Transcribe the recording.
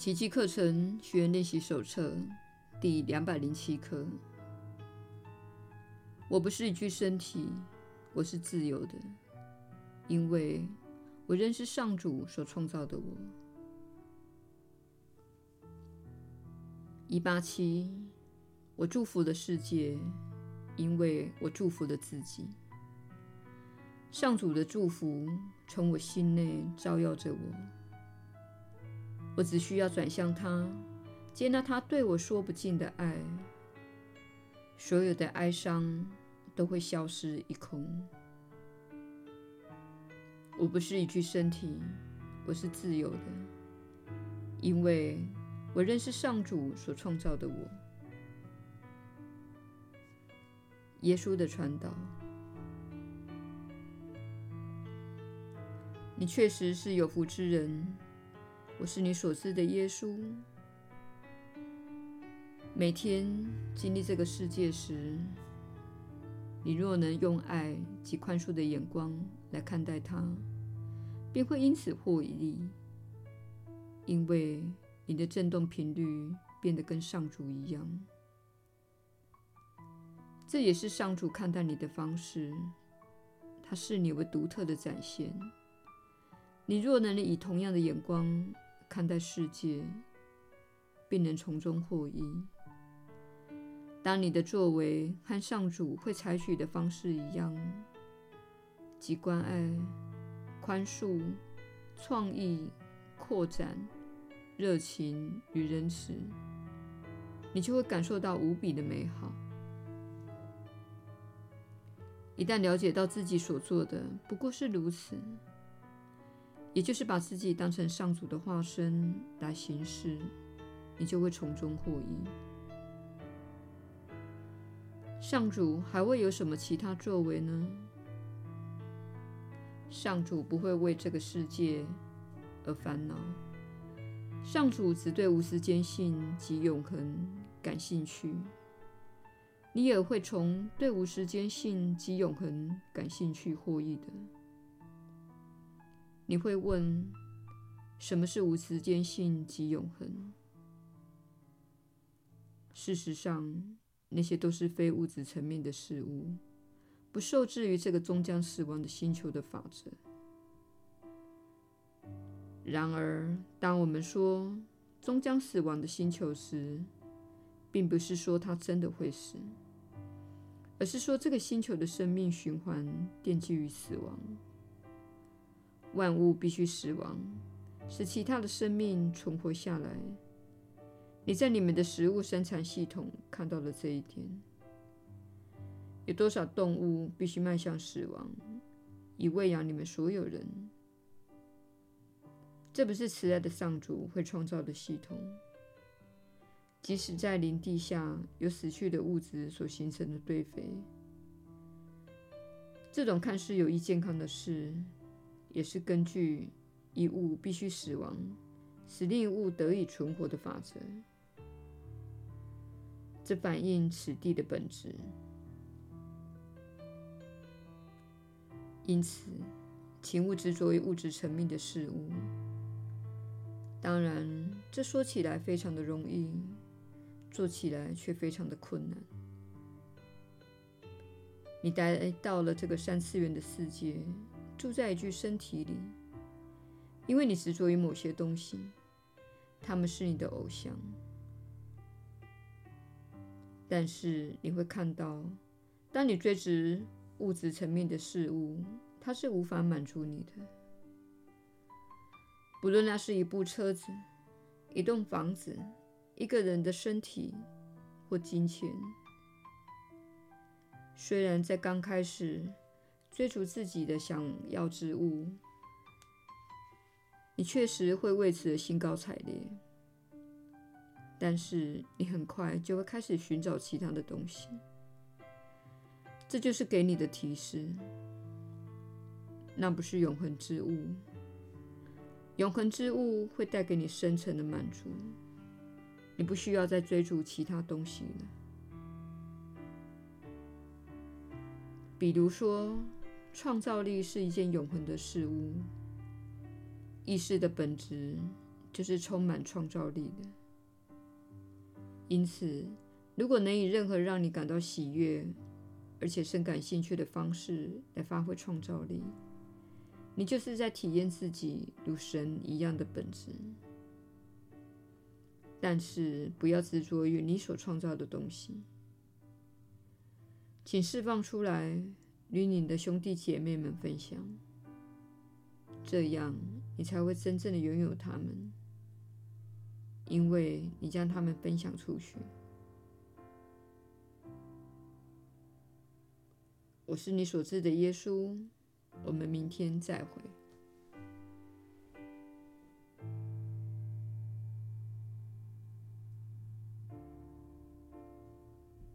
奇迹课程学员练习手册第两百零七课。我不是一具身体，我是自由的，因为我仍是上主所创造的我。一八七，我祝福了世界，因为我祝福了自己。上主的祝福从我心内照耀着我。我只需要转向他，接纳他对我说不尽的爱，所有的哀伤都会消失一空。我不是一具身体，我是自由的，因为我认识上主所创造的我。耶稣的传导，你确实是有福之人。我是你所知的耶稣。每天经历这个世界时，你若能用爱及宽恕的眼光来看待它，便会因此获益，因为你的振动频率变得跟上主一样。这也是上主看待你的方式，他视你为独特的展现。你若能以同样的眼光，看待世界，并能从中获益。当你的作为和上主会采取的方式一样，即关爱、宽恕、创意、扩展、热情与仁慈，你就会感受到无比的美好。一旦了解到自己所做的不过是如此。也就是把自己当成上主的化身来行事，你就会从中获益。上主还会有什么其他作为呢？上主不会为这个世界而烦恼，上主只对无时间性及永恒感兴趣。你也会从对无时间性及永恒感兴趣获益的。你会问：什么是无时间性及永恒？事实上，那些都是非物质层面的事物，不受制于这个终将死亡的星球的法则。然而，当我们说终将死亡的星球时，并不是说它真的会死，而是说这个星球的生命循环奠基于死亡。万物必须死亡，使其他的生命存活下来。你在你们的食物生产系统看到了这一点。有多少动物必须迈向死亡，以喂养你们所有人？这不是慈爱的上主会创造的系统。即使在林地下有死去的物质所形成的堆肥，这种看似有益健康的事。也是根据一物必须死亡，使另一物得以存活的法则。这反映此地的本质。因此，请勿执着于物质层面的事物。当然，这说起来非常的容易，做起来却非常的困难。你待到了这个三次元的世界。住在一具身体里，因为你执着于某些东西，他们是你的偶像。但是你会看到，当你追逐物质层面的事物，它是无法满足你的。不论那是一部车子、一栋房子、一个人的身体或金钱，虽然在刚开始。追逐自己的想要之物，你确实会为此兴高采烈，但是你很快就会开始寻找其他的东西。这就是给你的提示，那不是永恒之物。永恒之物会带给你深层的满足，你不需要再追逐其他东西了。比如说。创造力是一件永恒的事物。意识的本质就是充满创造力的。因此，如果能以任何让你感到喜悦，而且深感兴趣的方式来发挥创造力，你就是在体验自己如神一样的本质。但是，不要执着于你所创造的东西，请释放出来，与你的兄弟姐妹们分享，这样你才会真正的拥有他们，因为你将他们分享出去。我是你所知的耶稣，我们明天再会。